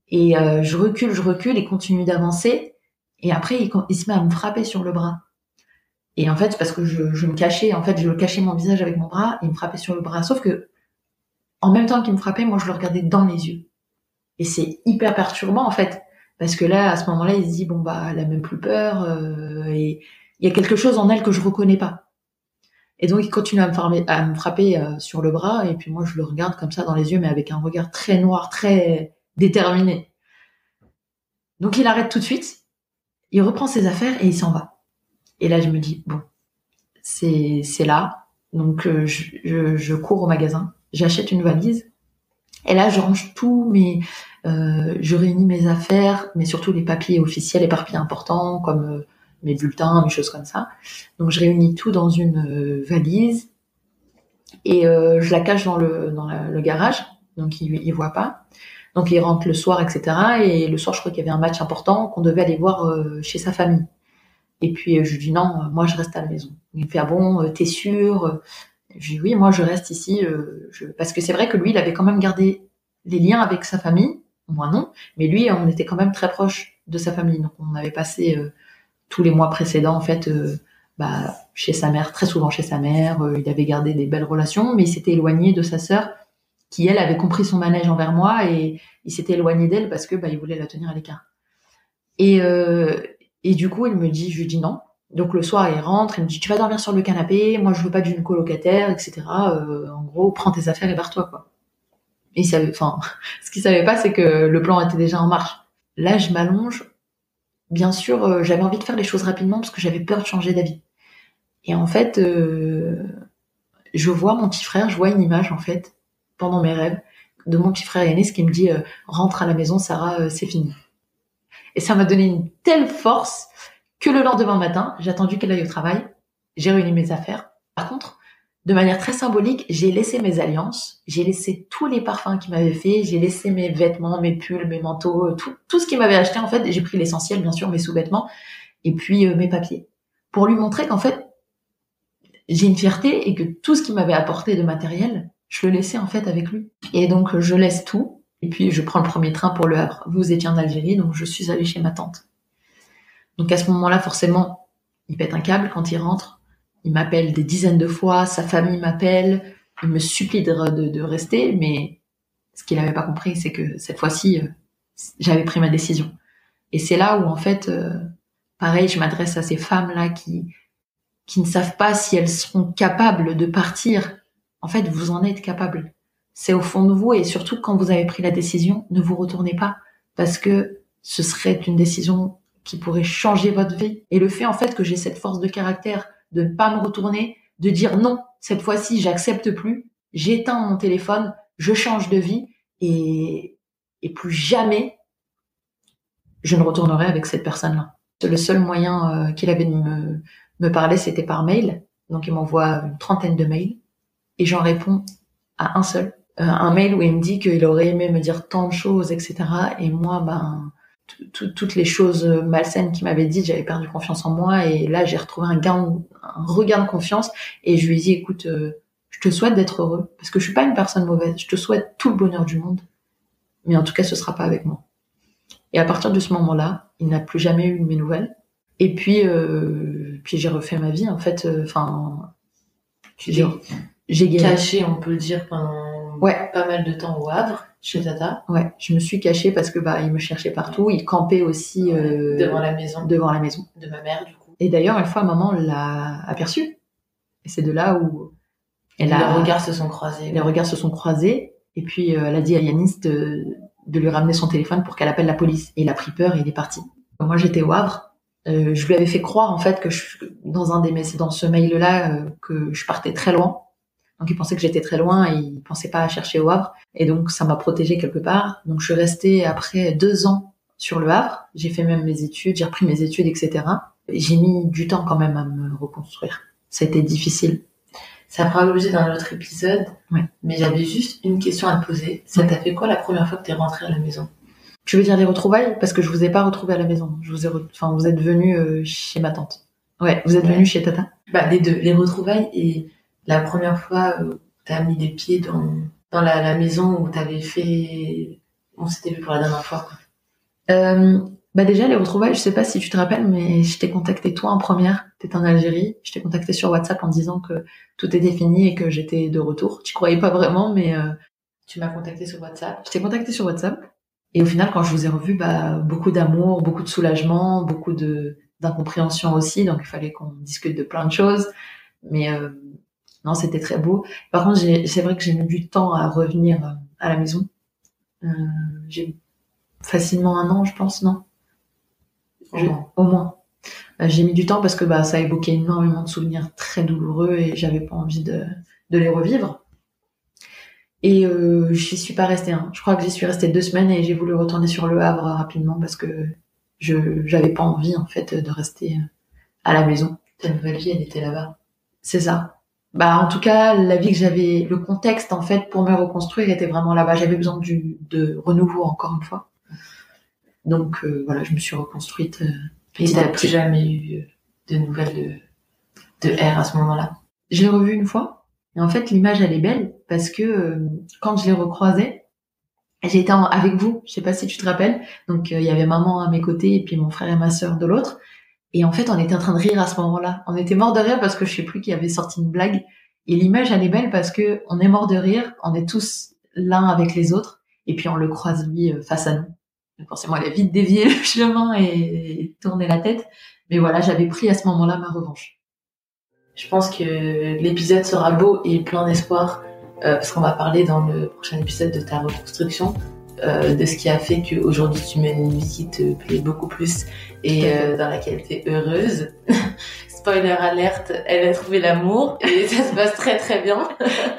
Speaker 1: Et euh, je recule, je recule, et continue d'avancer, et après, il, il se met à me frapper sur le bras. Et en fait, parce que je, me cachais, en fait, je cachais mon visage avec mon bras, il me frappait sur le bras. Sauf que, en même temps qu'il me frappait, moi, je le regardais dans les yeux. Et c'est hyper perturbant, en fait. Parce que là, à ce moment-là, il se dit, bon, bah, elle a même plus peur, euh, et il y a quelque chose en elle que je reconnais pas. Et donc, il continue à me, frapper, à me frapper euh, sur le bras, et puis moi, je le regarde comme ça dans les yeux, mais avec un regard très noir, très déterminé. Donc, il arrête tout de suite, il reprend ses affaires et il s'en va. Et là, je me dis, bon, c'est, là. Donc, euh, je, cours au magasin, j'achète une valise. Et là, je range tout, mais euh, je réunis mes affaires, mais surtout les papiers officiels, les papiers importants, comme euh, mes bulletins, mes choses comme ça. Donc, je réunis tout dans une euh, valise et je la cache dans le, dans le garage. Donc, il, il voit pas. Donc, il rentre le soir, etc. Et le soir, je crois qu'il y avait un match important qu'on devait aller voir chez sa famille. Et puis je lui dis non, moi je reste à la maison. Il me fait ah bon, t'es sûr Je dis oui, moi je reste ici, je... parce que c'est vrai que lui, il avait quand même gardé les liens avec sa famille, moi non, mais lui, on était quand même très proche de sa famille, donc on avait passé tous les mois précédents en fait bah, chez sa mère, très souvent chez sa mère. Euh, il avait gardé des belles relations, mais il s'était éloigné de sa sœur, qui elle avait compris son manège envers moi et il s'était éloigné d'elle parce que bah, il voulait la tenir à l'écart. Et, euh, et du coup, il me dit, je lui dis non. Donc le soir, il rentre, il me dit, tu vas dormir sur le canapé, moi je veux pas d'une colocataire, etc. Euh, en gros, prends tes affaires et barre-toi, quoi. Et il savait, enfin, ce qu'il savait pas, c'est que le plan était déjà en marche. Là, je m'allonge. Bien sûr, j'avais envie de faire les choses rapidement parce que j'avais peur de changer d'avis. Et en fait, euh, je vois mon petit frère, je vois une image en fait pendant mes rêves de mon petit frère aîné, ce qui me dit euh, rentre à la maison, Sarah, euh, c'est fini. Et ça m'a donné une telle force que le lendemain matin, j'ai attendu qu'elle aille au travail, j'ai réuni mes affaires. Par contre, de manière très symbolique, j'ai laissé mes alliances, j'ai laissé tous les parfums qu'il m'avait fait, j'ai laissé mes vêtements, mes pulls, mes manteaux, tout, tout ce qu'il m'avait acheté en fait. J'ai pris l'essentiel, bien sûr, mes sous-vêtements et puis mes papiers, pour lui montrer qu'en fait j'ai une fierté et que tout ce qu'il m'avait apporté de matériel, je le laissais en fait avec lui. Et donc je laisse tout et puis je prends le premier train pour le Havre. Vous étiez en Algérie, donc je suis allée chez ma tante. Donc à ce moment-là, forcément, il pète un câble quand il rentre. Il m'appelle des dizaines de fois, sa famille m'appelle, il me supplie de, rester, mais ce qu'il n'avait pas compris, c'est que cette fois-ci, euh, j'avais pris ma décision. Et c'est là où en fait, euh, pareil, je m'adresse à ces femmes-là qui qui ne savent pas si elles seront capables de partir. En fait, vous en êtes capable. C'est au fond de vous et surtout quand vous avez pris la décision, ne vous retournez pas parce que ce serait une décision qui pourrait changer votre vie. Et le fait en fait que j'ai cette force de caractère de ne pas me retourner, de dire non, cette fois-ci j'accepte plus, j'éteins mon téléphone, je change de vie et, et plus jamais je ne retournerai avec cette personne-là. Le seul moyen euh, qu'il avait de me, me parler, c'était par mail. Donc il m'envoie une trentaine de mails et j'en réponds à un seul. Euh, un mail où il me dit qu'il aurait aimé me dire tant de choses, etc. Et moi, ben, toutes les choses malsaines qu'il m'avait dites, j'avais perdu confiance en moi. Et là, j'ai retrouvé un, gain, un regain de confiance. Et je lui ai dit, écoute, euh, je te souhaite d'être heureux. Parce que je suis pas une personne mauvaise. Je te souhaite tout le bonheur du monde. Mais en tout cas, ce sera pas avec moi. Et à partir de ce moment-là, il n'a plus jamais eu mes nouvelles. Et puis, euh, puis j'ai refait ma vie en fait. Euh, enfin,
Speaker 2: j'ai j'ai caché, on peut le dire, pendant
Speaker 1: ouais.
Speaker 2: pas mal de temps au Havre chez Tata.
Speaker 1: Ouais, je me suis cachée parce que bah il me cherchait partout. Il campait aussi
Speaker 2: euh, devant la maison.
Speaker 1: Devant la maison
Speaker 2: de ma mère du coup.
Speaker 1: Et d'ailleurs une fois maman l'a aperçu. Et c'est de là où
Speaker 2: elle a, les regards se sont croisés.
Speaker 1: Les regards se sont croisés. Et puis elle a dit à Yanis de, de lui ramener son téléphone pour qu'elle appelle la police. Et il a pris peur et il est parti. Moi j'étais au Havre euh, je lui avais fait croire en fait que je, dans un des dans ce mail là euh, que je partais très loin. Donc il pensait que j'étais très loin et il pensait pas à chercher au Havre. Et donc ça m'a protégée quelque part. Donc je suis restée après deux ans sur le Havre. J'ai fait même mes études, j'ai repris mes études, etc. J'ai mis du temps quand même à me reconstruire. Ça a été difficile.
Speaker 2: Ça fera l'objet d'un autre épisode.
Speaker 1: Ouais.
Speaker 2: Mais j'avais juste une question à te poser. Ça t'a fait quoi la première fois que t'es rentrée à la maison?
Speaker 1: Je veux dire les retrouvailles? Parce que je vous ai pas retrouvé à la maison. Je vous ai, enfin, vous êtes venu euh, chez ma tante. Ouais, vous êtes venu chez Tata?
Speaker 2: Bah les deux, les retrouvailles et la première fois où t'as mis des pieds dans dans la, maison où t'avais fait, on s'était vu pour la dernière fois.
Speaker 1: Euh, bah déjà les retrouvailles, je sais pas si tu te rappelles, mais je t'ai contacté toi en première. T'étais en Algérie. Je t'ai contacté sur WhatsApp en disant que tout était fini et que j'étais de retour. Tu croyais pas vraiment, mais euh,
Speaker 2: tu m'as contacté sur WhatsApp.
Speaker 1: Je t'ai contacté sur WhatsApp. Et au final, quand je vous ai revu, bah, beaucoup d'amour, beaucoup de soulagement, beaucoup de d'incompréhension aussi. Donc, il fallait qu'on discute de plein de choses. Mais euh, non, c'était très beau. Par contre, c'est vrai que j'ai mis du temps à revenir euh, à la maison. Euh, j'ai facilement un an, je pense, non? Au moins. Euh, j'ai mis du temps parce que bah, ça évoquait énormément de souvenirs très douloureux et j'avais pas envie de, de les revivre. Et euh, j'y suis pas restée. Hein. Je crois que j'y suis restée deux semaines et j'ai voulu retourner sur le Havre rapidement parce que je j'avais pas envie en fait de rester à la maison.
Speaker 2: Ta nouvelle vie, elle était là-bas.
Speaker 1: C'est ça. Bah en tout cas, la vie que j'avais, le contexte en fait pour me reconstruire était vraiment là-bas. J'avais besoin du de renouveau encore une fois. Donc euh, voilà, je me suis reconstruite. Euh,
Speaker 2: et t'as plus jamais eu de nouvelles de, de R à ce moment-là?
Speaker 1: Je l'ai revu une fois. Et en fait, l'image, elle est belle parce que euh, quand je l'ai recroisé, j'étais avec vous. Je sais pas si tu te rappelles. Donc, euh, il y avait maman à mes côtés et puis mon frère et ma sœur de l'autre. Et en fait, on était en train de rire à ce moment-là. On était mort de rire parce que je sais plus qui avait sorti une blague. Et l'image, elle est belle parce que on est mort de rire. On est tous l'un avec les autres. Et puis, on le croise lui euh, face à nous. Donc, forcément, il a vite dévié le chemin et tourné la tête. Mais voilà, j'avais pris à ce moment-là ma revanche.
Speaker 2: Je pense que l'épisode sera beau et plein d'espoir euh, parce qu'on va parler dans le prochain épisode de ta reconstruction, euh, de ce qui a fait qu'aujourd'hui tu mènes une vie qui te plaît beaucoup plus et euh, dans laquelle tu es heureuse. Spoiler alerte, elle a trouvé l'amour et ça se passe très très bien.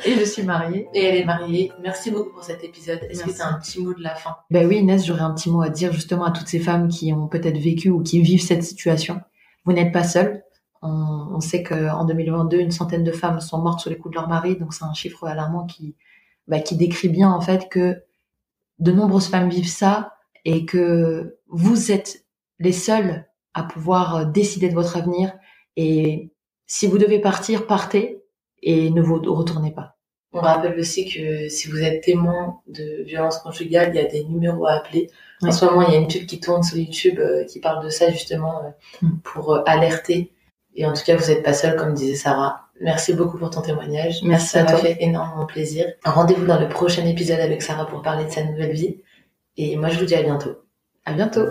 Speaker 1: et je suis mariée.
Speaker 2: Et elle est mariée. Merci beaucoup pour cet épisode. Est-ce que tu as un petit mot de la fin?
Speaker 1: Ben oui Inès, j'aurais un petit mot à dire justement à toutes ces femmes qui ont peut-être vécu ou qui vivent cette situation. Vous n'êtes pas seules on, on sait qu'en 2022, une centaine de femmes sont mortes sous les coups de leur mari, donc c'est un chiffre alarmant qui, bah, qui décrit bien en fait que de nombreuses femmes vivent ça et que vous êtes les seuls à pouvoir décider de votre avenir. Et si vous devez partir, partez et ne vous retournez pas.
Speaker 2: On rappelle aussi que si vous êtes témoin de violence conjugale, il y a des numéros à appeler. En ce moment, il y a une pub qui tourne sur YouTube euh, qui parle de ça justement euh, mm. pour euh, alerter et en tout cas, vous n'êtes pas seul, comme disait Sarah. Merci beaucoup pour ton témoignage.
Speaker 1: Merci
Speaker 2: Ça
Speaker 1: m'a
Speaker 2: fait énormément plaisir. Rendez-vous dans le prochain épisode avec Sarah pour parler de sa nouvelle vie. Et moi, je vous dis à bientôt.
Speaker 1: À bientôt.